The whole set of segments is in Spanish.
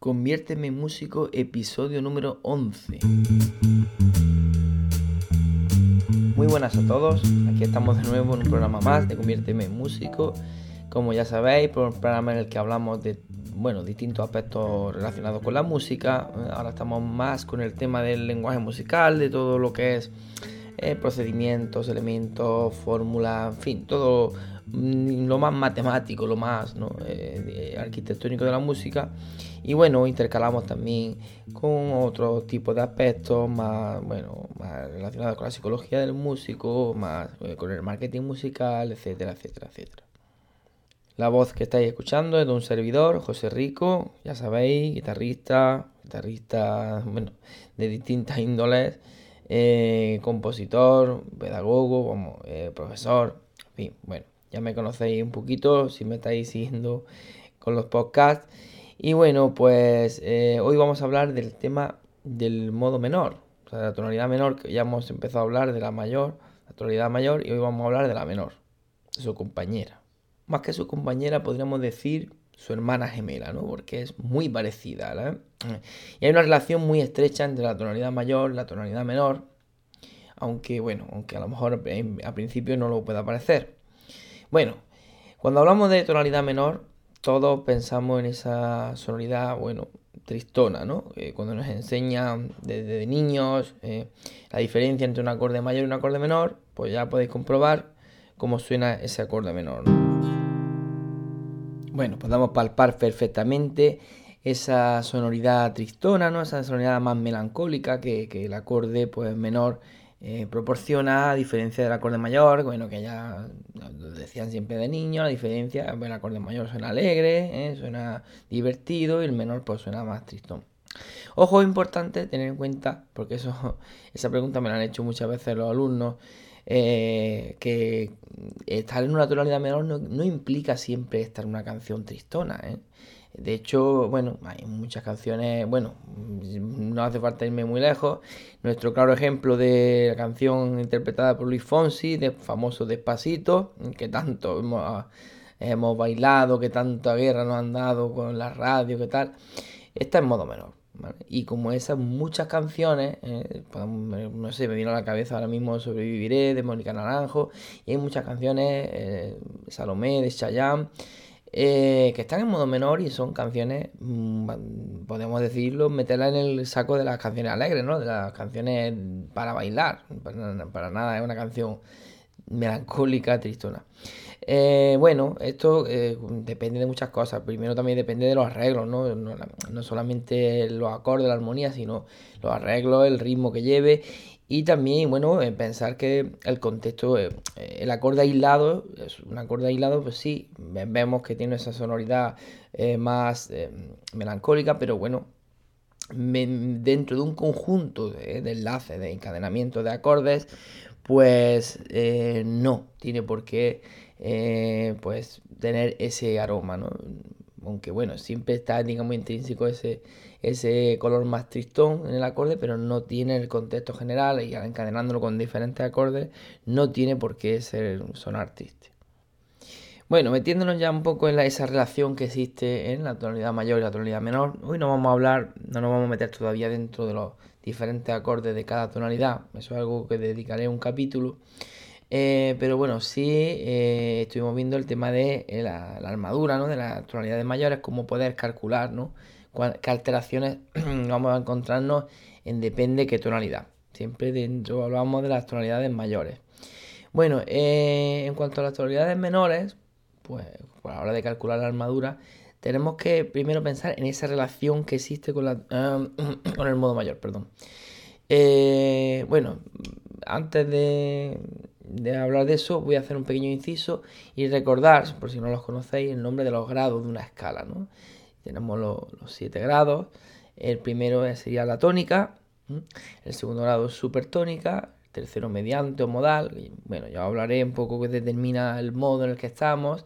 Conviérteme en músico, episodio número 11. Muy buenas a todos, aquí estamos de nuevo en un programa más de Conviérteme en músico. Como ya sabéis, por un programa en el que hablamos de bueno, distintos aspectos relacionados con la música. Ahora estamos más con el tema del lenguaje musical, de todo lo que es eh, procedimientos, elementos, fórmulas, en fin, todo mm, lo más matemático, lo más eh, arquitectónico de la música. Y bueno, intercalamos también con otros tipos de aspectos más, bueno, más relacionados con la psicología del músico, más eh, con el marketing musical, etcétera, etcétera, etcétera. La voz que estáis escuchando es de un servidor, José Rico, ya sabéis, guitarrista, guitarrista, bueno, de distintas índoles, eh, compositor, pedagogo, como eh, profesor, en fin, bueno, ya me conocéis un poquito si me estáis siguiendo con los podcasts. Y bueno, pues eh, hoy vamos a hablar del tema del modo menor, o sea, de la tonalidad menor, que ya hemos empezado a hablar de la mayor, la tonalidad mayor, y hoy vamos a hablar de la menor, de su compañera más que su compañera, podríamos decir su hermana gemela, ¿no? Porque es muy parecida. ¿eh? Y hay una relación muy estrecha entre la tonalidad mayor y la tonalidad menor, aunque, bueno, aunque a lo mejor a principio no lo pueda parecer. Bueno, cuando hablamos de tonalidad menor, todos pensamos en esa sonoridad, bueno, tristona, ¿no? cuando nos enseñan desde niños eh, la diferencia entre un acorde mayor y un acorde menor, pues ya podéis comprobar cómo suena ese acorde menor. Bueno, podemos palpar perfectamente esa sonoridad tristona, ¿no? esa sonoridad más melancólica que, el acorde pues, menor eh, proporciona, diferencia del acorde mayor, bueno, que ya decían siempre de niño, la diferencia, el acorde mayor suena alegre, ¿eh? suena divertido y el menor pues suena más tristón. Ojo, importante tener en cuenta, porque eso, esa pregunta me la han hecho muchas veces los alumnos, eh, que estar en una tonalidad menor no, implica siempre estar en una canción tristona. ¿eh? De hecho, bueno, hay muchas canciones, bueno, no hace falta irme muy lejos. Nuestro claro ejemplo de la canción interpretada por Luis Fonsi, de famoso Despacito, que tanto hemos, hemos bailado, que tanta guerra nos han dado con la radio, que tal, está en modo menor. Y como esas muchas canciones, eh, pues, no sé, me vino a la cabeza ahora mismo Sobreviviré de Mónica Naranjo, y hay muchas canciones, eh, Salomé de Chayanne, eh, que están en modo menor y son canciones, mm, podemos decirlo, meterlas en el saco de las canciones alegres, ¿no? De las canciones para bailar, para nada, es una canción melancólica, tristona. Eh, bueno, esto eh, depende de muchas cosas. Primero también depende de los arreglos, ¿no? No, solamente los acordes, la armonía, sino los arreglos, el ritmo que lleve. Y también, bueno, pensar que el contexto, eh, el acorde aislado, es un acorde aislado, pues sí, vemos que tiene esa sonoridad más melancólica, pero bueno, dentro de un conjunto de, enlaces, de encadenamiento de acordes, pues no tiene por qué eh, pues tener ese aroma, ¿no? Aunque bueno, siempre está, digamos, intrínseco ese, ese color más tristón en el acorde, pero no tiene el contexto general y encadenándolo con diferentes acordes, no tiene por qué ser, sonar triste. Bueno, metiéndonos ya un poco en esa relación que existe en la tonalidad mayor y la tonalidad menor, hoy no vamos a hablar, no nos vamos a meter todavía dentro de los diferentes acordes de cada tonalidad, eso es algo que dedicaré un capítulo. Eh, pero bueno, sí eh, estuvimos viendo el tema de eh, la, armadura, ¿no? De las tonalidades mayores, cómo poder calcular, ¿no? Qué alteraciones vamos a encontrarnos en depende qué tonalidad. Siempre dentro hablamos de las tonalidades mayores. Bueno, en cuanto a las tonalidades menores, pues a la hora de calcular la armadura, tenemos que primero pensar en esa relación que existe con, la, con el modo mayor, perdón. bueno, antes de, de hablar de eso, voy a hacer un pequeño inciso y recordar, por si no los conocéis, el nombre de los grados de una escala. ¿no? Tenemos los, siete grados. El primero sería la tónica, el segundo grado es supertónica, el tercero mediante o modal. bueno, ya hablaré un poco que determina el modo en el que estamos.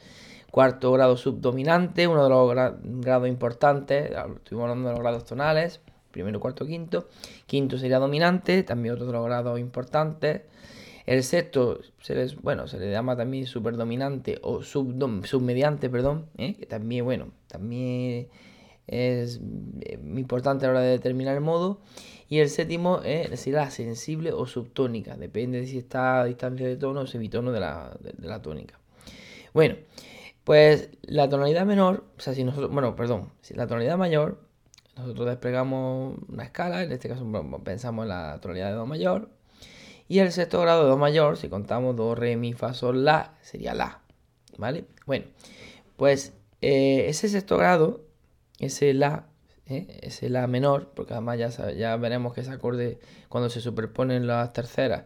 Cuarto grado subdominante, uno de los grados importantes, estuvimos hablando de los grados tonales, primero, cuarto, quinto. Quinto sería dominante, también otro de los grados importantes. El sexto, se les, bueno, se le llama también superdominante o submediante, perdón, ¿eh? que también, bueno, también es eh, importante a la hora de determinar el modo. Y el séptimo es la sensible o subtónica, depende de si está a distancia de tono o semitono de la, de, la tónica. Bueno, pues la tonalidad menor, o sea, si nosotros, bueno, perdón, si la tonalidad mayor, nosotros desplegamos una escala, en este caso pensamos en la tonalidad de Do mayor, y el sexto grado de Do mayor, si contamos Do, Re, Mi, Fa, Sol, La, sería La. ¿Vale? Bueno, pues eh, ese sexto grado, ese La, ¿eh? ese La menor, porque además ya, ya veremos que ese acorde, cuando se superponen las terceras,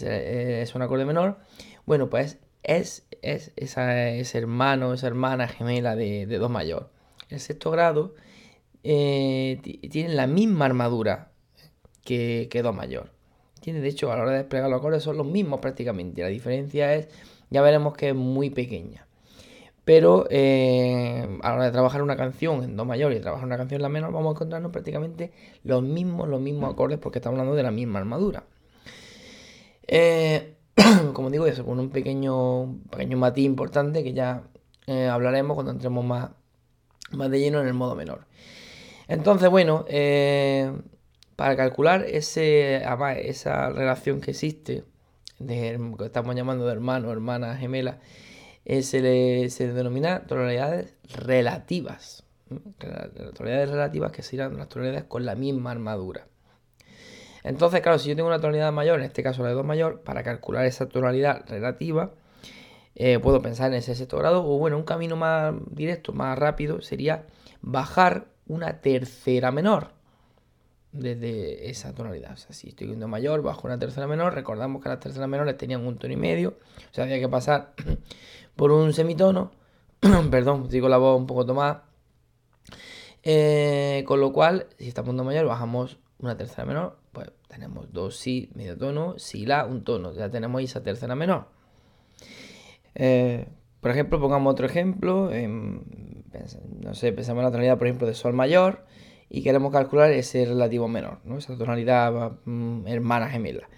eh, es un acorde menor. Bueno, pues es, es esa, ese hermano, esa hermana gemela de, de Do mayor. El sexto grado tiene la misma armadura que, que Do mayor. Tiene, de hecho, a la hora de desplegar los acordes son los mismos prácticamente. La diferencia es, ya veremos que es muy pequeña. Pero eh, a la hora de trabajar una canción en Do mayor y trabajar una canción en La menor, vamos a encontrarnos prácticamente los mismos, los mismos acordes porque estamos hablando de la misma armadura. Eh, como digo, eso con un pequeño, pequeño matiz importante que ya eh, hablaremos cuando entremos más, más de lleno en el modo menor. Entonces, bueno, para calcular ese, esa relación que existe, de, que estamos llamando de hermano, hermana, gemela, eh, se, le, se denomina tonalidades relativas. Tonalidades relativas que serían las tonalidades con la misma armadura. Entonces, claro, si yo tengo una tonalidad mayor, en este caso la de Do mayor, para calcular esa tonalidad relativa, eh, puedo pensar en ese sexto grado, o bueno, un camino más directo, más rápido, sería bajar una tercera menor desde esa tonalidad. O sea, si estoy en mayor, bajo una tercera menor, recordamos que las terceras menores tenían un tono y medio, o sea, había que pasar por un semitono, perdón, digo la voz un poco tomada, eh, con lo cual, si estamos en do mayor, bajamos una tercera menor, pues tenemos dos si, medio tono, si la, un tono, ya tenemos esa tercera menor. Eh, por ejemplo, pongamos otro ejemplo, no sé, pensamos en la tonalidad, por ejemplo, de sol mayor, y queremos calcular ese relativo menor, ¿no? esa tonalidad mm, hermana gemela.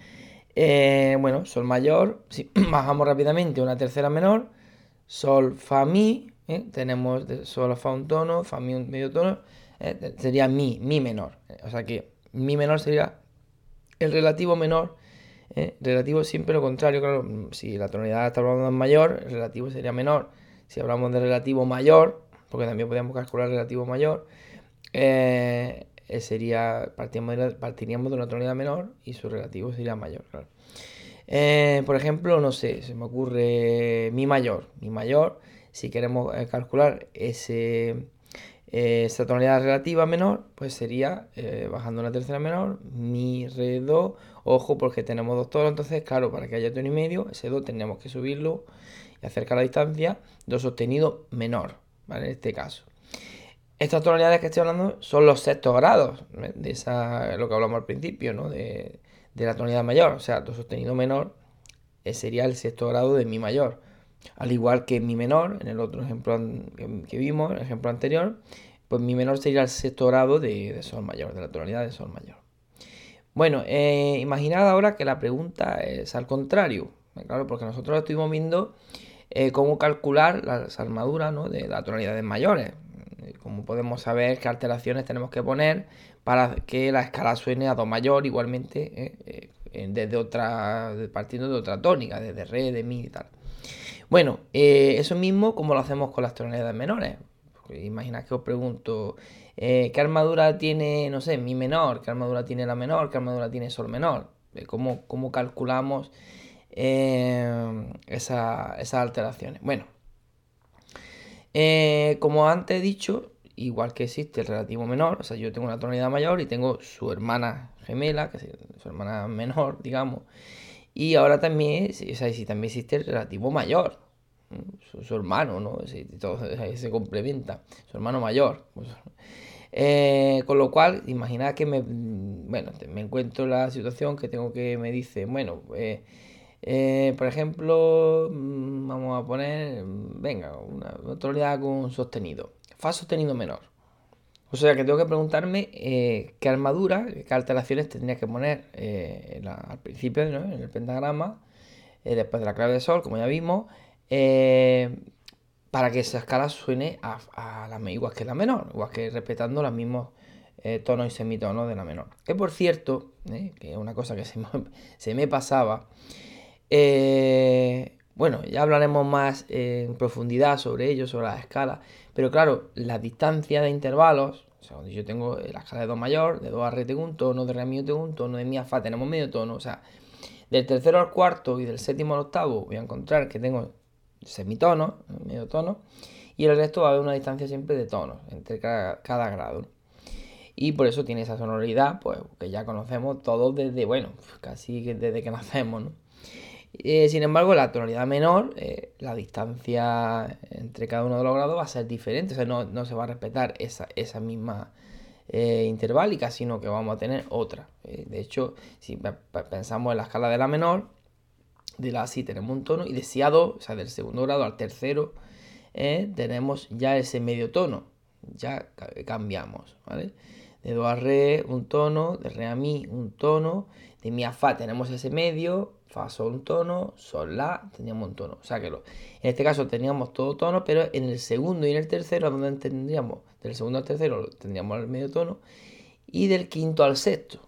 Eh, bueno, sol mayor, si bajamos rápidamente una tercera menor, sol, fa, mi, ¿eh? tenemos sol, fa un tono, fa, mi un medio tono, ¿eh? sería mi, mi menor. O sea que mi menor sería el relativo menor, relativo siempre lo contrario, claro, si la tonalidad está hablando de mayor, el relativo sería menor. Si hablamos de relativo mayor, porque también podemos calcular relativo mayor, eh, sería, partiríamos de una tonalidad menor y su relativo sería mayor, eh, por ejemplo, no sé, se me ocurre mi mayor. Mi mayor, si queremos eh, calcular ese, esa tonalidad relativa menor, pues sería bajando una tercera menor, mi, re, do. Ojo, porque tenemos dos tonos, entonces, claro, para que haya tono y medio, ese do tenemos que subirlo y acercar la distancia, do sostenido menor, ¿vale? En este caso. Estas tonalidades que estoy hablando son los sextos grados, de esa, lo que hablamos al principio, ¿no? de, la tonalidad mayor. O sea, do sostenido menor eh, sería el sexto grado de mi mayor. Al igual que mi menor, en el otro ejemplo que vimos, el ejemplo anterior, pues mi menor sería el sexto grado de, sol mayor, de la tonalidad de sol mayor. Bueno, eh, imaginad ahora que la pregunta es al contrario, claro, porque nosotros estuvimos viendo eh, cómo calcular las armaduras ¿no? de las tonalidades mayores. Eh, como podemos saber qué alteraciones tenemos que poner para que la escala suene a do mayor igualmente eh, eh, desde otra partiendo de otra tónica desde re de mi y tal bueno eso mismo como lo hacemos con las tonalidades menores. Imagina que os pregunto qué armadura tiene no sé mi menor qué armadura tiene la menor qué armadura tiene sol menor cómo, cómo calculamos esas alteraciones bueno eh, como antes he dicho, igual que existe el relativo menor, o sea, yo tengo una tonalidad mayor y tengo su hermana gemela, que es su hermana menor, digamos. Y ahora también, o sea, si también existe el relativo mayor. su, hermano, ¿no? se complementa, su hermano mayor. Pues, eh, con lo cual, imaginad que me, bueno, me encuentro en la situación que tengo que, me dice, bueno, eh, eh, por ejemplo, mm, vamos a poner, venga, una tonalidad con sostenido, fa sostenido menor. O sea que tengo que preguntarme qué armadura, qué alteraciones tendría que poner al principio, en el pentagrama, después de la clave de sol, como ya vimos, para que esa escala suene a, la igual que la menor, igual que respetando los mismos eh, tonos y semitonos de la menor. Que por cierto, eh, que es una cosa que se me, pasaba, eh, bueno, ya hablaremos más en profundidad sobre ello, sobre la escala, pero claro, la distancia de intervalos, o sea, yo tengo la escala de Do mayor, de Do a Re tengo un tono, de Re mi tengo un tono, de Mi a Fa tenemos medio tono, o sea, del tercero al cuarto y del séptimo al octavo voy a encontrar que tengo semitono, medio tono, y el resto va a haber una distancia siempre de tonos entre cada, grado. Y por eso tiene esa sonoridad, pues que ya conocemos todos desde, bueno, casi desde que nacemos, ¿no? Eh, sin embargo, la tonalidad menor, eh, la distancia entre cada uno de los grados va a ser diferente, o sea, no, se va a respetar esa, esa misma eh, interválica, sino que vamos a tener otra. de hecho, si pensamos en la escala de la menor, de la si tenemos un tono y de si a do, o sea, del segundo grado al tercero, eh, tenemos ya ese medio tono, ya cambiamos, ¿vale? De do a re un tono, de re a mi un tono, de mi a fa tenemos ese medio, fa sol un tono, sol la teníamos un tono. O sea que lo, en este caso teníamos todo tono, pero en el segundo y en el tercero, donde tendríamos, del segundo al tercero tendríamos el medio tono, y del quinto al sexto.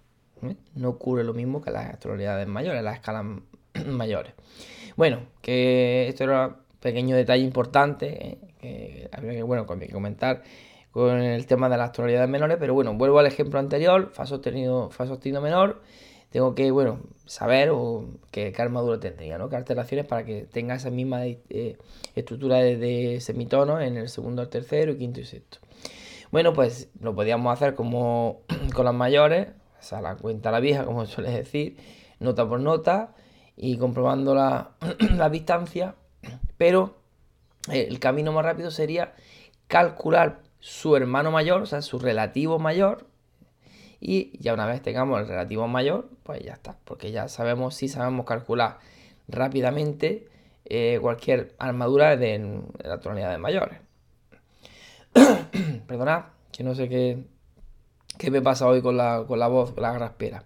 ¿eh? No ocurre lo mismo que las tonalidades mayores, las escalas mayores. Bueno, que esto era un pequeño detalle importante eh, que habría que, bueno, que comentar con el tema de las tonalidades menores, pero bueno, vuelvo al ejemplo anterior, fa sostenido, fa sostenido menor, tengo que, bueno, saber o qué, armadura tendría, ¿no? Qué alteraciones para que tenga esa misma eh, estructura de, semitonos en el segundo, el tercero, y quinto y sexto. Bueno, pues lo podíamos hacer como con las mayores, o sea, la cuenta la vieja, como suele decir, nota por nota, y comprobando la, distancia, pero eh, el camino más rápido sería calcular su hermano mayor, o sea, su relativo mayor, y ya una vez tengamos el relativo mayor, pues ya está, porque ya sabemos si sabemos calcular rápidamente eh, cualquier armadura de, la tonalidad de mayores. Perdonad, que no sé qué, qué me pasa hoy con la, con la voz, la graspera.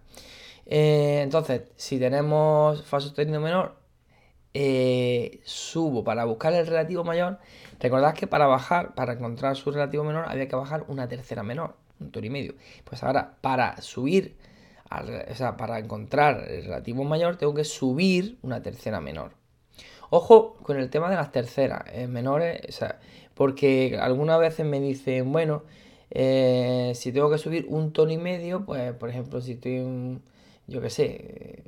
Eh, entonces, si tenemos fa sostenido menor, eh, subo para buscar el relativo mayor. Recordad que para bajar, para encontrar su relativo menor, había que bajar una tercera menor, un tono y medio. Pues ahora, para subir, o sea, para encontrar el relativo mayor, tengo que subir una tercera menor. Ojo con el tema de las terceras eh, menores, o sea, porque algunas veces me dicen, bueno, si tengo que subir un tono y medio, pues por ejemplo, si estoy en yo qué sé,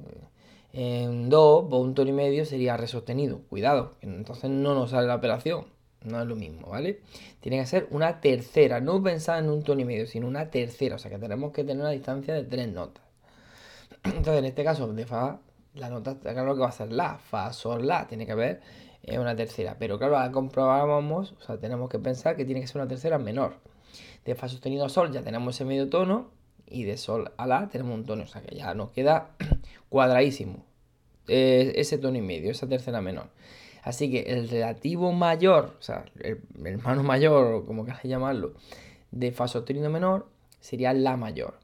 en do, pues un tono y medio sería re sostenido. Cuidado, entonces no nos sale la operación. No es lo mismo, ¿vale? Tiene que ser una tercera. No pensar en un tono y medio, sino una tercera. O sea que tenemos que tener una distancia de tres notas. Entonces, en este caso, de Fa, la nota, claro que va a ser La. Fa, Sol, La. Tiene que haber eh, una tercera. Pero claro, ahora comprobamos, o sea, tenemos que pensar que tiene que ser una tercera menor. De Fa sostenido a Sol ya tenemos ese medio tono y de sol a la tenemos un tono, o sea que ya nos queda cuadradísimo eh, ese tono y medio, esa tercera menor. Así que el relativo mayor, o sea, el, hermano mayor, o como quieras llamarlo, de fa sostenido menor sería la mayor.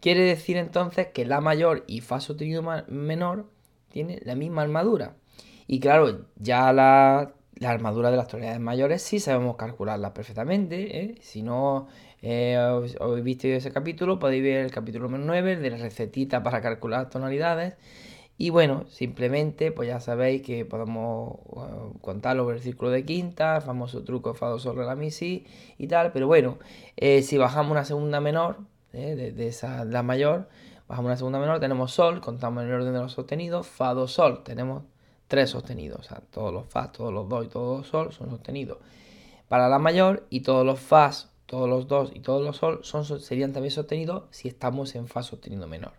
Quiere decir entonces que la mayor y fa sostenido menor tiene la misma armadura. Y claro, ya la, la armadura de las tonalidades mayores sí sabemos calcularla perfectamente. ¿eh? Si no eh, habéis visto ese capítulo, podéis ver el capítulo número 9 de la recetita para calcular tonalidades. Y bueno, simplemente pues ya sabéis que podemos contarlo por el círculo de quinta, el famoso truco Fa, Do, Sol, Re, La, Mi, Si y tal. Pero bueno, eh, si bajamos una segunda menor, eh, de, esa, la mayor, bajamos una segunda menor, tenemos Sol, contamos en el orden de los sostenidos, Fa, Do, Sol, tenemos tres sostenidos. O sea, todos los Fa, todos los Do y todos los Sol son sostenidos. Para la mayor y todos los Fa todos los dos y todos los sol son, serían también sostenidos si estamos en fa sostenido menor.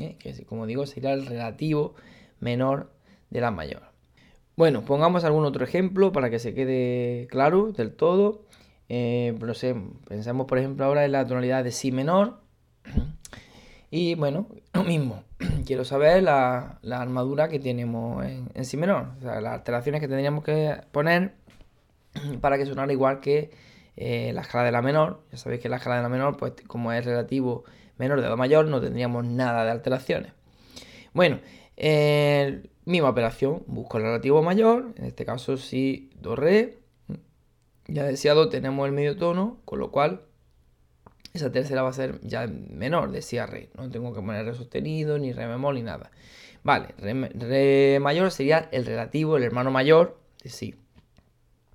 ¿Eh? Que como digo sería el relativo menor de la mayor. Bueno, pongamos algún otro ejemplo para que se quede claro del todo. Eh, pensemos por ejemplo ahora en la tonalidad de Si menor. Y bueno, lo mismo, quiero saber la, armadura que tenemos en, Si menor, o sea, las alteraciones que tendríamos que poner para que sonara igual que eh, la escala de la menor. Ya sabéis que la escala de la menor, pues como es relativo menor de Do mayor, no tendríamos nada de alteraciones. Bueno, eh, misma operación, busco el relativo mayor, en este caso si Do, Re. Ya deseado tenemos el medio tono, con lo cual esa tercera va a ser ya menor, decía Re. No tengo que poner Re sostenido, ni Re bemol, ni nada. Vale, re, mayor sería el relativo, el hermano mayor de Si,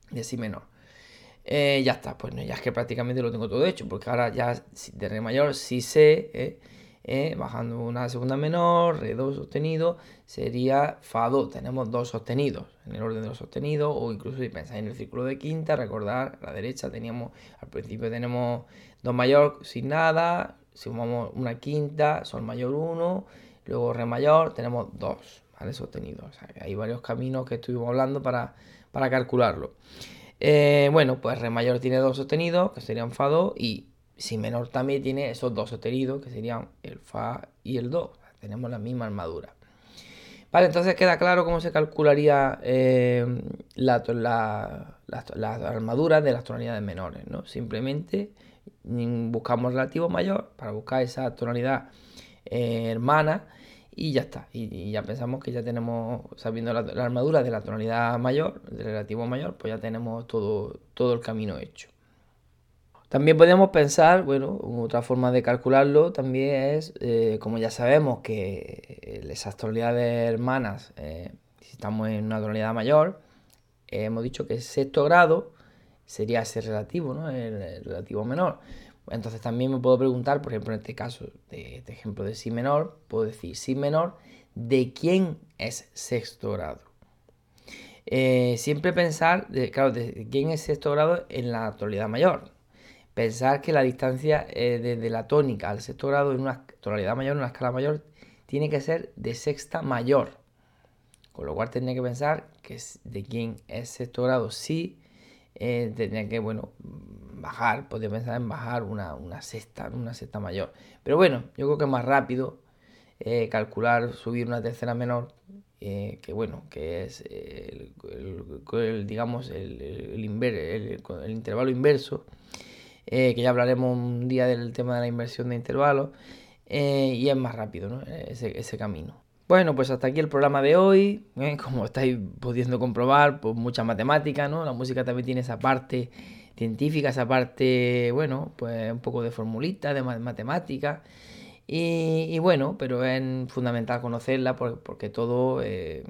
de Si menor. Eh, ya está, pues ya es que prácticamente lo tengo todo hecho, porque ahora ya de Re mayor Si sé, eh, eh, bajando una segunda menor, Re do sostenido, sería Fa do. Tenemos dos sostenidos en el orden de los sostenidos, o incluso si pensáis en el círculo de quinta, recordar a la derecha teníamos, al principio tenemos Do mayor sin nada, sumamos una quinta, Sol mayor 1, luego Re mayor, tenemos dos. Sostenidos. hay varios caminos que estuvimos hablando para, para calcularlo. Eh, bueno, pues Re mayor tiene dos sostenidos, que serían Fa do, y Si menor también tiene esos dos sostenidos, que serían el Fa y el Do. tenemos la misma armadura. Vale, entonces queda claro cómo se calcularía eh, la, armadura de las tonalidades menores, ¿no? Simplemente buscamos relativo mayor para buscar esa tonalidad eh, hermana y ya está. Y, ya pensamos que ya tenemos, sabiendo la, armadura de la tonalidad mayor, del relativo mayor, pues ya tenemos todo, todo el camino hecho. También podemos pensar, bueno, otra forma de calcularlo también es, eh, como ya sabemos que esas tonalidades hermanas, eh, si estamos en una tonalidad mayor, hemos dicho que sexto grado sería ese relativo, ¿no? El, relativo menor. Entonces también me puedo preguntar, por ejemplo, en este caso, de este ejemplo de si menor, puedo decir si menor, ¿de quién es sexto grado? Eh, siempre pensar, claro, de quién es sexto grado en la tonalidad mayor. Pensar que la distancia eh, desde la tónica al sexto grado en una tonalidad mayor, en una escala mayor, tiene que ser de sexta mayor. Con lo cual tendría que pensar que de quién es sexto grado si eh, tendría que, bueno, bajar, podría pensar en bajar una, una sexta, una sexta mayor. Pero bueno, yo creo que es más rápido eh, calcular, subir una tercera menor, eh, que bueno, que es el, digamos, el, el, intervalo inverso, que ya hablaremos un día del tema de la inversión de intervalos, y es más rápido ¿no? ese, camino. Bueno, pues hasta aquí el programa de hoy. ¿eh? Como estáis pudiendo comprobar, pues mucha matemática, ¿no? La música también tiene esa parte científica, esa parte, bueno, pues un poco de formulita, de matemática. Y, bueno, pero es fundamental conocerla porque, todo eh,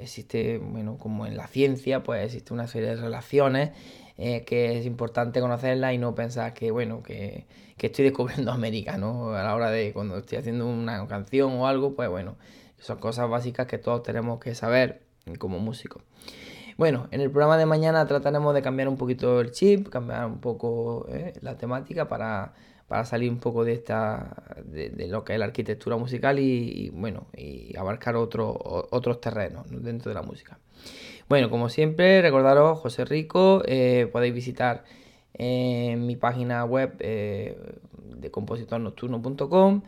existe, bueno, como en la ciencia, pues existe una serie de relaciones eh, que es importante conocerla y no pensar que, bueno, que, que estoy descubriendo América, ¿no? A la hora de cuando estoy haciendo una canción o algo, pues bueno, son cosas básicas que todos tenemos que saber como músicos. Bueno, en el programa de mañana trataremos de cambiar un poquito el chip, cambiar un poco eh, la temática para, salir un poco de esta de, lo que es la arquitectura musical y, bueno y abarcar otro, otros terrenos dentro de la música. Bueno, como siempre, recordaros José Rico, eh, podéis visitar eh, mi página web de compositornocturno.com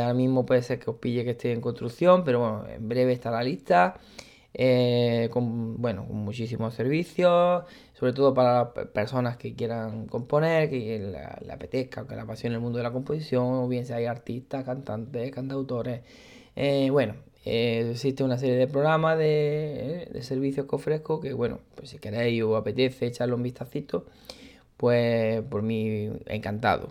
ahora mismo puede ser que os pille que esté en construcción, pero bueno, en breve está la lista. Eh, con, bueno, con muchísimos servicios, sobre todo para personas que quieran componer, que le, apetezca, que la apasione el mundo de la composición, o bien si hay artistas, cantantes, cantautores. Eh, bueno, existe una serie de programas de, de, servicios que ofrezco que, bueno, pues si queréis o apetece echarle un vistacito, pues por mí encantado.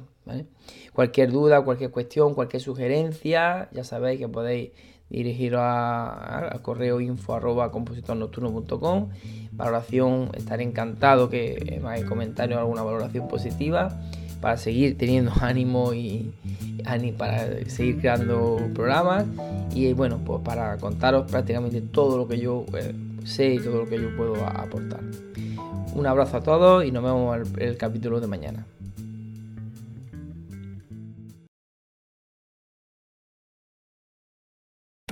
Cualquier duda, cualquier cuestión, cualquier sugerencia, ya sabéis que podéis dirigiros al correo info arroba compositornocturno.com valoración, estaré encantado que me comentarios alguna valoración positiva para seguir teniendo ánimo y, para seguir creando programas. Y bueno pues para contaros prácticamente todo lo que yo eh, sé y todo lo que yo puedo aportar. Un abrazo a todos y nos vemos en el capítulo de mañana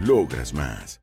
Logras más.